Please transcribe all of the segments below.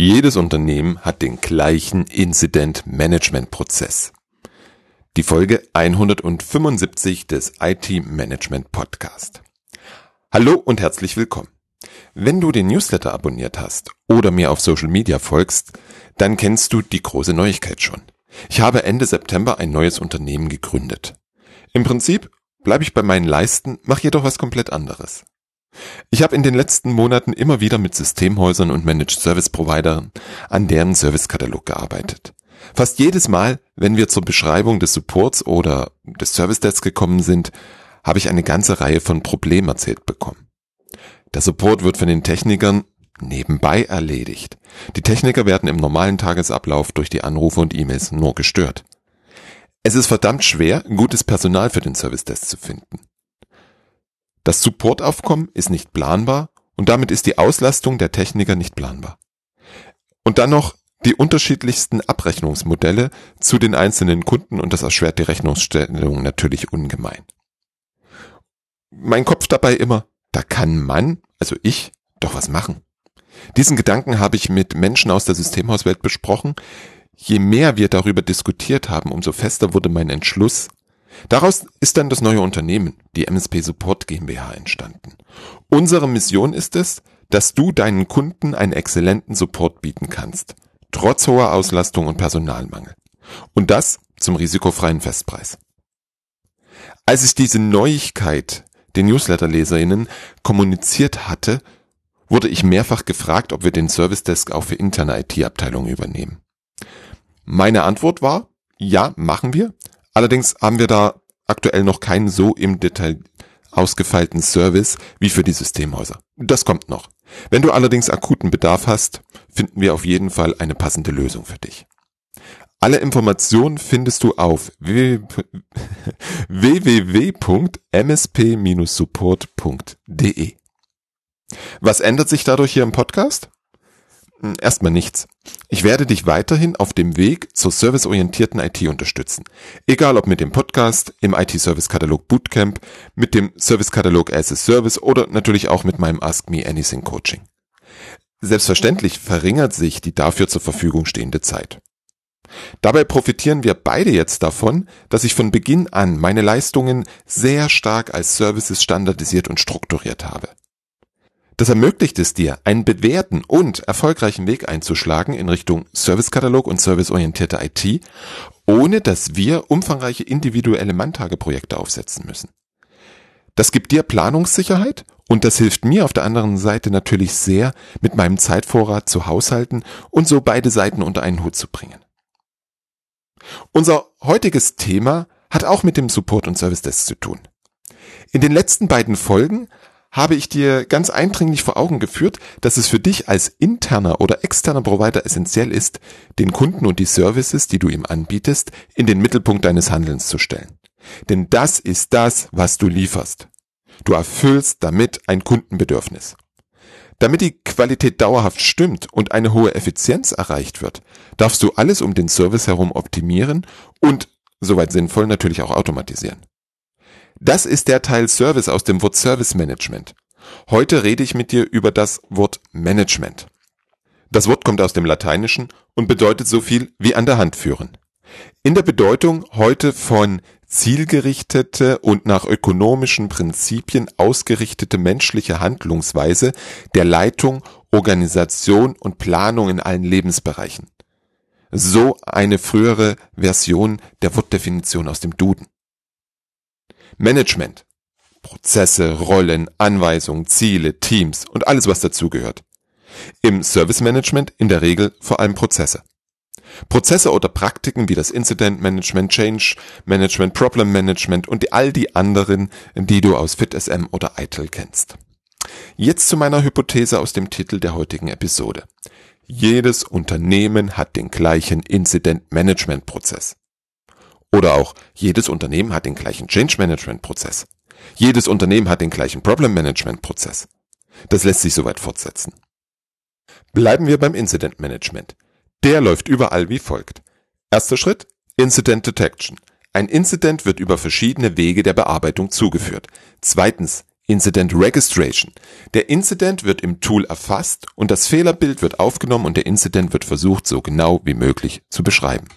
Jedes Unternehmen hat den gleichen Incident Management Prozess. Die Folge 175 des IT Management Podcast. Hallo und herzlich willkommen. Wenn du den Newsletter abonniert hast oder mir auf Social Media folgst, dann kennst du die große Neuigkeit schon. Ich habe Ende September ein neues Unternehmen gegründet. Im Prinzip bleibe ich bei meinen Leisten, mache jedoch was komplett anderes. Ich habe in den letzten Monaten immer wieder mit Systemhäusern und Managed Service Providern an deren Servicekatalog gearbeitet. Fast jedes Mal, wenn wir zur Beschreibung des Supports oder des Service Desks gekommen sind, habe ich eine ganze Reihe von Problemen erzählt bekommen. Der Support wird von den Technikern nebenbei erledigt. Die Techniker werden im normalen Tagesablauf durch die Anrufe und E-Mails nur gestört. Es ist verdammt schwer, gutes Personal für den Service Desk zu finden. Das Supportaufkommen ist nicht planbar und damit ist die Auslastung der Techniker nicht planbar. Und dann noch die unterschiedlichsten Abrechnungsmodelle zu den einzelnen Kunden und das erschwert die Rechnungsstellung natürlich ungemein. Mein Kopf dabei immer, da kann man, also ich, doch was machen. Diesen Gedanken habe ich mit Menschen aus der Systemhauswelt besprochen. Je mehr wir darüber diskutiert haben, umso fester wurde mein Entschluss, Daraus ist dann das neue Unternehmen, die MSP Support GmbH, entstanden. Unsere Mission ist es, dass du deinen Kunden einen exzellenten Support bieten kannst, trotz hoher Auslastung und Personalmangel. Und das zum risikofreien Festpreis. Als ich diese Neuigkeit den Newsletterleserinnen kommuniziert hatte, wurde ich mehrfach gefragt, ob wir den Service Desk auch für interne IT-Abteilungen übernehmen. Meine Antwort war, ja, machen wir, Allerdings haben wir da aktuell noch keinen so im Detail ausgefeilten Service wie für die Systemhäuser. Das kommt noch. Wenn du allerdings akuten Bedarf hast, finden wir auf jeden Fall eine passende Lösung für dich. Alle Informationen findest du auf www.msp-support.de. Was ändert sich dadurch hier im Podcast? Hm, erstmal nichts. Ich werde dich weiterhin auf dem Weg zur serviceorientierten IT unterstützen. Egal ob mit dem Podcast, im IT-Service-Katalog Bootcamp, mit dem Service-Katalog as a Service oder natürlich auch mit meinem Ask Me Anything Coaching. Selbstverständlich verringert sich die dafür zur Verfügung stehende Zeit. Dabei profitieren wir beide jetzt davon, dass ich von Beginn an meine Leistungen sehr stark als Services standardisiert und strukturiert habe. Das ermöglicht es dir, einen bewährten und erfolgreichen Weg einzuschlagen in Richtung Servicekatalog und serviceorientierte IT, ohne dass wir umfangreiche individuelle Manntageprojekte aufsetzen müssen. Das gibt dir Planungssicherheit und das hilft mir auf der anderen Seite natürlich sehr, mit meinem Zeitvorrat zu haushalten und so beide Seiten unter einen Hut zu bringen. Unser heutiges Thema hat auch mit dem Support und Service Desk zu tun. In den letzten beiden Folgen habe ich dir ganz eindringlich vor Augen geführt, dass es für dich als interner oder externer Provider essentiell ist, den Kunden und die Services, die du ihm anbietest, in den Mittelpunkt deines Handelns zu stellen. Denn das ist das, was du lieferst. Du erfüllst damit ein Kundenbedürfnis. Damit die Qualität dauerhaft stimmt und eine hohe Effizienz erreicht wird, darfst du alles um den Service herum optimieren und, soweit sinnvoll, natürlich auch automatisieren. Das ist der Teil Service aus dem Wort Service Management. Heute rede ich mit dir über das Wort Management. Das Wort kommt aus dem Lateinischen und bedeutet so viel wie an der Hand führen. In der Bedeutung heute von zielgerichtete und nach ökonomischen Prinzipien ausgerichtete menschliche Handlungsweise der Leitung, Organisation und Planung in allen Lebensbereichen. So eine frühere Version der Wortdefinition aus dem Duden. Management. Prozesse, Rollen, Anweisungen, Ziele, Teams und alles, was dazugehört. Im Service Management in der Regel vor allem Prozesse. Prozesse oder Praktiken wie das Incident Management, Change Management, Problem Management und all die anderen, die du aus FitSM oder ITIL kennst. Jetzt zu meiner Hypothese aus dem Titel der heutigen Episode. Jedes Unternehmen hat den gleichen Incident Management Prozess. Oder auch, jedes Unternehmen hat den gleichen Change Management Prozess. Jedes Unternehmen hat den gleichen Problem Management Prozess. Das lässt sich soweit fortsetzen. Bleiben wir beim Incident Management. Der läuft überall wie folgt. Erster Schritt, Incident Detection. Ein Incident wird über verschiedene Wege der Bearbeitung zugeführt. Zweitens, Incident Registration. Der Incident wird im Tool erfasst und das Fehlerbild wird aufgenommen und der Incident wird versucht, so genau wie möglich zu beschreiben.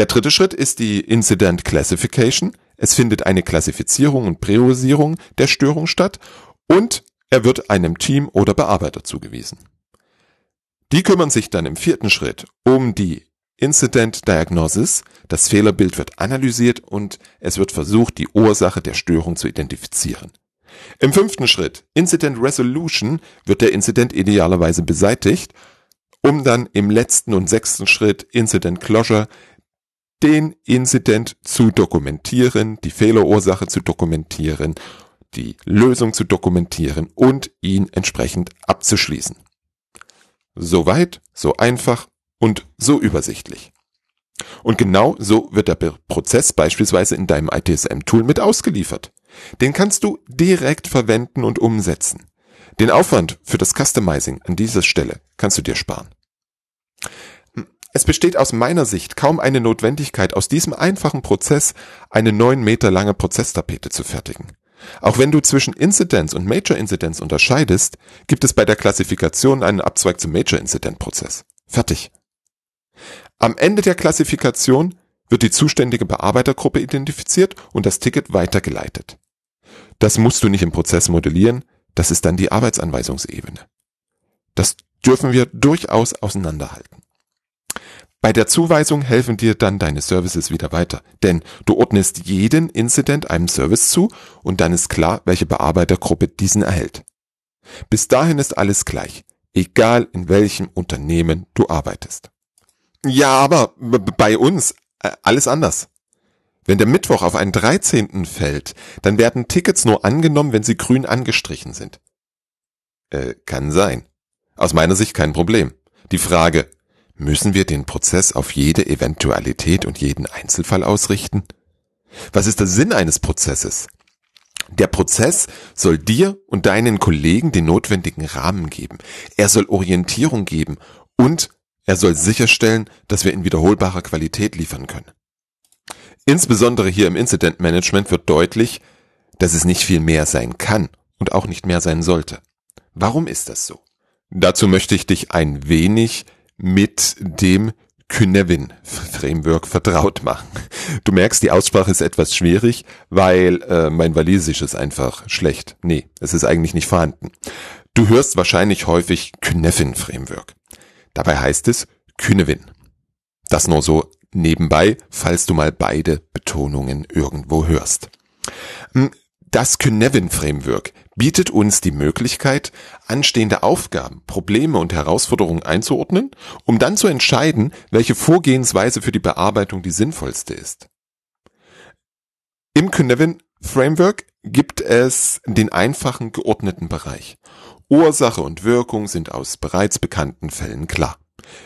Der dritte Schritt ist die Incident Classification. Es findet eine Klassifizierung und Priorisierung der Störung statt und er wird einem Team oder Bearbeiter zugewiesen. Die kümmern sich dann im vierten Schritt um die Incident Diagnosis. Das Fehlerbild wird analysiert und es wird versucht, die Ursache der Störung zu identifizieren. Im fünften Schritt, Incident Resolution, wird der Incident idealerweise beseitigt, um dann im letzten und sechsten Schritt, Incident Closure, den Incident zu dokumentieren, die Fehlerursache zu dokumentieren, die Lösung zu dokumentieren und ihn entsprechend abzuschließen. Soweit, so einfach und so übersichtlich. Und genau so wird der Prozess beispielsweise in deinem ITSM-Tool mit ausgeliefert. Den kannst du direkt verwenden und umsetzen. Den Aufwand für das Customizing an dieser Stelle kannst du dir sparen. Es besteht aus meiner Sicht kaum eine Notwendigkeit, aus diesem einfachen Prozess eine neun Meter lange Prozesstapete zu fertigen. Auch wenn du zwischen Incidents und Major Incidents unterscheidest, gibt es bei der Klassifikation einen Abzweig zum Major Incident Prozess. Fertig. Am Ende der Klassifikation wird die zuständige Bearbeitergruppe identifiziert und das Ticket weitergeleitet. Das musst du nicht im Prozess modellieren, das ist dann die Arbeitsanweisungsebene. Das dürfen wir durchaus auseinanderhalten. Bei der Zuweisung helfen dir dann deine Services wieder weiter, denn du ordnest jeden Incident einem Service zu und dann ist klar, welche Bearbeitergruppe diesen erhält. Bis dahin ist alles gleich, egal in welchem Unternehmen du arbeitest. Ja, aber bei uns äh, alles anders. Wenn der Mittwoch auf einen 13. fällt, dann werden Tickets nur angenommen, wenn sie grün angestrichen sind. Äh, kann sein. Aus meiner Sicht kein Problem. Die Frage, Müssen wir den Prozess auf jede Eventualität und jeden Einzelfall ausrichten? Was ist der Sinn eines Prozesses? Der Prozess soll dir und deinen Kollegen den notwendigen Rahmen geben. Er soll Orientierung geben und er soll sicherstellen, dass wir in wiederholbarer Qualität liefern können. Insbesondere hier im Incident Management wird deutlich, dass es nicht viel mehr sein kann und auch nicht mehr sein sollte. Warum ist das so? Dazu möchte ich dich ein wenig mit dem Kynevin Framework vertraut machen. Du merkst, die Aussprache ist etwas schwierig, weil äh, mein Walisisch ist einfach schlecht. Nee, es ist eigentlich nicht vorhanden. Du hörst wahrscheinlich häufig Kynevin Framework. Dabei heißt es Kynevin. Das nur so nebenbei, falls du mal beide Betonungen irgendwo hörst. Das Kynevin Framework bietet uns die Möglichkeit, anstehende Aufgaben, Probleme und Herausforderungen einzuordnen, um dann zu entscheiden, welche Vorgehensweise für die Bearbeitung die sinnvollste ist. Im Kynevin Framework gibt es den einfachen geordneten Bereich. Ursache und Wirkung sind aus bereits bekannten Fällen klar.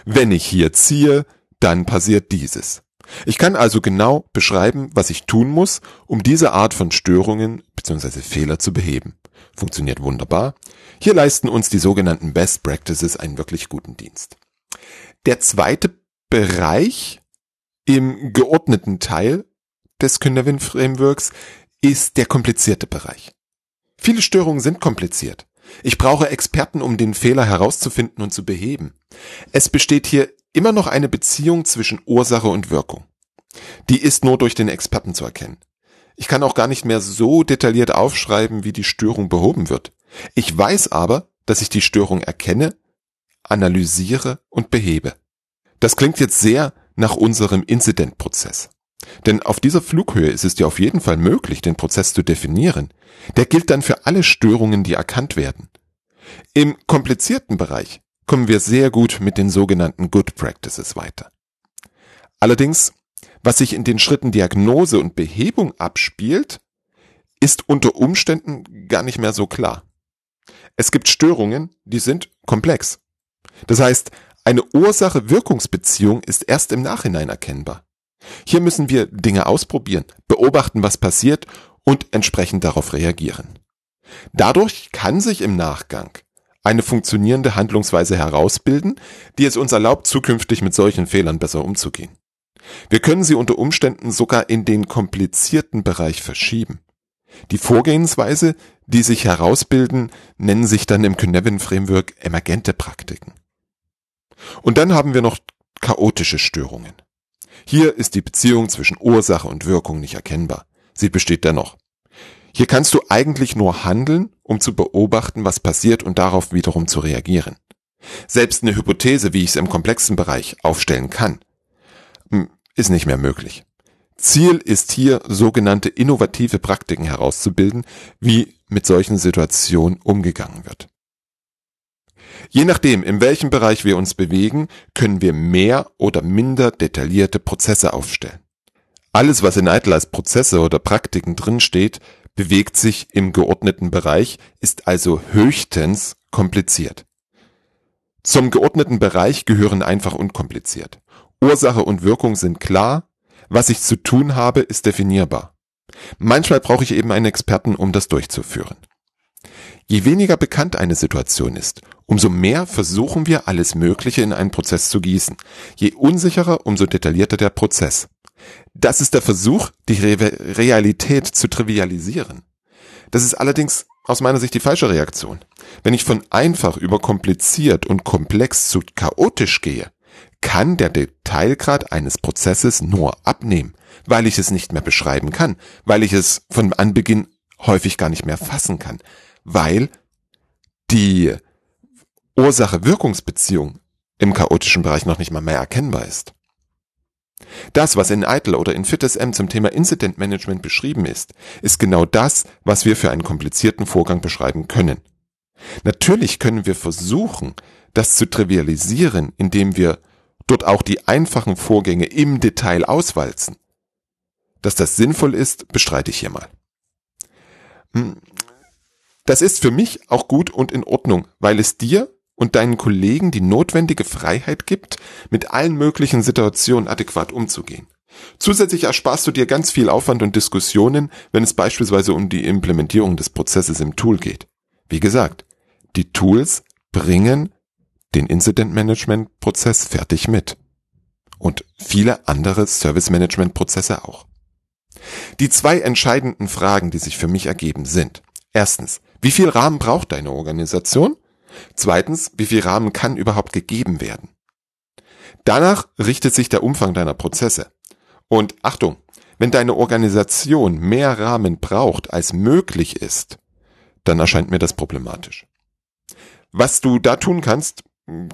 Wenn ich hier ziehe, dann passiert dieses. Ich kann also genau beschreiben, was ich tun muss, um diese Art von Störungen bzw. Fehler zu beheben. Funktioniert wunderbar. Hier leisten uns die sogenannten Best Practices einen wirklich guten Dienst. Der zweite Bereich im geordneten Teil des Kynavin Frameworks ist der komplizierte Bereich. Viele Störungen sind kompliziert. Ich brauche Experten, um den Fehler herauszufinden und zu beheben. Es besteht hier immer noch eine Beziehung zwischen Ursache und Wirkung. Die ist nur durch den Experten zu erkennen. Ich kann auch gar nicht mehr so detailliert aufschreiben, wie die Störung behoben wird. Ich weiß aber, dass ich die Störung erkenne, analysiere und behebe. Das klingt jetzt sehr nach unserem Incident-Prozess. Denn auf dieser Flughöhe ist es dir auf jeden Fall möglich, den Prozess zu definieren. Der gilt dann für alle Störungen, die erkannt werden. Im komplizierten Bereich kommen wir sehr gut mit den sogenannten Good Practices weiter. Allerdings, was sich in den Schritten Diagnose und Behebung abspielt, ist unter Umständen gar nicht mehr so klar. Es gibt Störungen, die sind komplex. Das heißt, eine Ursache-Wirkungsbeziehung ist erst im Nachhinein erkennbar. Hier müssen wir Dinge ausprobieren, beobachten, was passiert und entsprechend darauf reagieren. Dadurch kann sich im Nachgang eine funktionierende Handlungsweise herausbilden, die es uns erlaubt, zukünftig mit solchen Fehlern besser umzugehen. Wir können sie unter Umständen sogar in den komplizierten Bereich verschieben. Die Vorgehensweise, die sich herausbilden, nennen sich dann im Cynefin Framework emergente Praktiken. Und dann haben wir noch chaotische Störungen. Hier ist die Beziehung zwischen Ursache und Wirkung nicht erkennbar. Sie besteht dennoch. Hier kannst du eigentlich nur handeln, um zu beobachten, was passiert und darauf wiederum zu reagieren. Selbst eine Hypothese, wie ich es im komplexen Bereich aufstellen kann, hm, ist nicht mehr möglich. Ziel ist hier, sogenannte innovative Praktiken herauszubilden, wie mit solchen Situationen umgegangen wird. Je nachdem, in welchem Bereich wir uns bewegen, können wir mehr oder minder detaillierte Prozesse aufstellen. Alles, was in ITIL als Prozesse oder Praktiken drinsteht, bewegt sich im geordneten Bereich, ist also höchstens kompliziert. Zum geordneten Bereich gehören einfach unkompliziert. Ursache und Wirkung sind klar, was ich zu tun habe, ist definierbar. Manchmal brauche ich eben einen Experten, um das durchzuführen. Je weniger bekannt eine Situation ist, umso mehr versuchen wir alles Mögliche in einen Prozess zu gießen. Je unsicherer, umso detaillierter der Prozess. Das ist der Versuch, die Re Realität zu trivialisieren. Das ist allerdings aus meiner Sicht die falsche Reaktion. Wenn ich von einfach über kompliziert und komplex zu chaotisch gehe, kann der Detailgrad eines Prozesses nur abnehmen, weil ich es nicht mehr beschreiben kann, weil ich es von Anbeginn häufig gar nicht mehr fassen kann, weil die Ursache-Wirkungsbeziehung im chaotischen Bereich noch nicht mal mehr erkennbar ist. Das, was in ITIL oder in FitSM zum Thema Incident Management beschrieben ist, ist genau das, was wir für einen komplizierten Vorgang beschreiben können. Natürlich können wir versuchen, das zu trivialisieren, indem wir dort auch die einfachen Vorgänge im Detail auswalzen. Dass das sinnvoll ist, bestreite ich hier mal. Hm. Das ist für mich auch gut und in Ordnung, weil es dir und deinen Kollegen die notwendige Freiheit gibt, mit allen möglichen Situationen adäquat umzugehen. Zusätzlich ersparst du dir ganz viel Aufwand und Diskussionen, wenn es beispielsweise um die Implementierung des Prozesses im Tool geht. Wie gesagt, die Tools bringen den Incident Management Prozess fertig mit. Und viele andere Service Management Prozesse auch. Die zwei entscheidenden Fragen, die sich für mich ergeben, sind erstens, wie viel Rahmen braucht deine Organisation? Zweitens, wie viel Rahmen kann überhaupt gegeben werden? Danach richtet sich der Umfang deiner Prozesse. Und Achtung, wenn deine Organisation mehr Rahmen braucht, als möglich ist, dann erscheint mir das problematisch. Was du da tun kannst,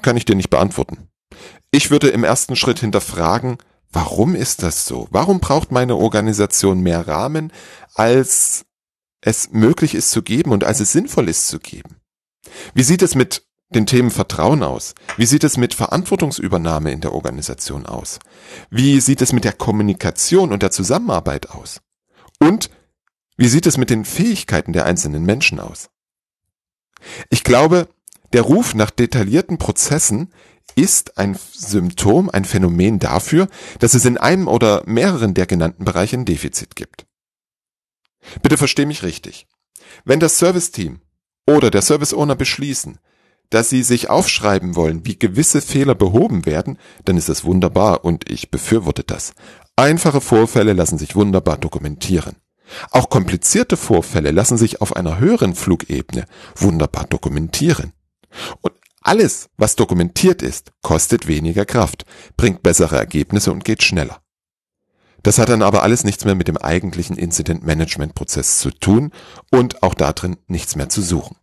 kann ich dir nicht beantworten. Ich würde im ersten Schritt hinterfragen, warum ist das so? Warum braucht meine Organisation mehr Rahmen, als es möglich ist zu geben und als es sinnvoll ist zu geben? Wie sieht es mit den Themen Vertrauen aus? Wie sieht es mit Verantwortungsübernahme in der Organisation aus? Wie sieht es mit der Kommunikation und der Zusammenarbeit aus? Und wie sieht es mit den Fähigkeiten der einzelnen Menschen aus? Ich glaube, der Ruf nach detaillierten Prozessen ist ein Symptom, ein Phänomen dafür, dass es in einem oder mehreren der genannten Bereiche ein Defizit gibt. Bitte versteh mich richtig. Wenn das Service-Team oder der Service Owner beschließen, dass sie sich aufschreiben wollen, wie gewisse Fehler behoben werden, dann ist das wunderbar und ich befürworte das. Einfache Vorfälle lassen sich wunderbar dokumentieren. Auch komplizierte Vorfälle lassen sich auf einer höheren Flugebene wunderbar dokumentieren. Und alles, was dokumentiert ist, kostet weniger Kraft, bringt bessere Ergebnisse und geht schneller. Das hat dann aber alles nichts mehr mit dem eigentlichen Incident Management Prozess zu tun und auch darin nichts mehr zu suchen.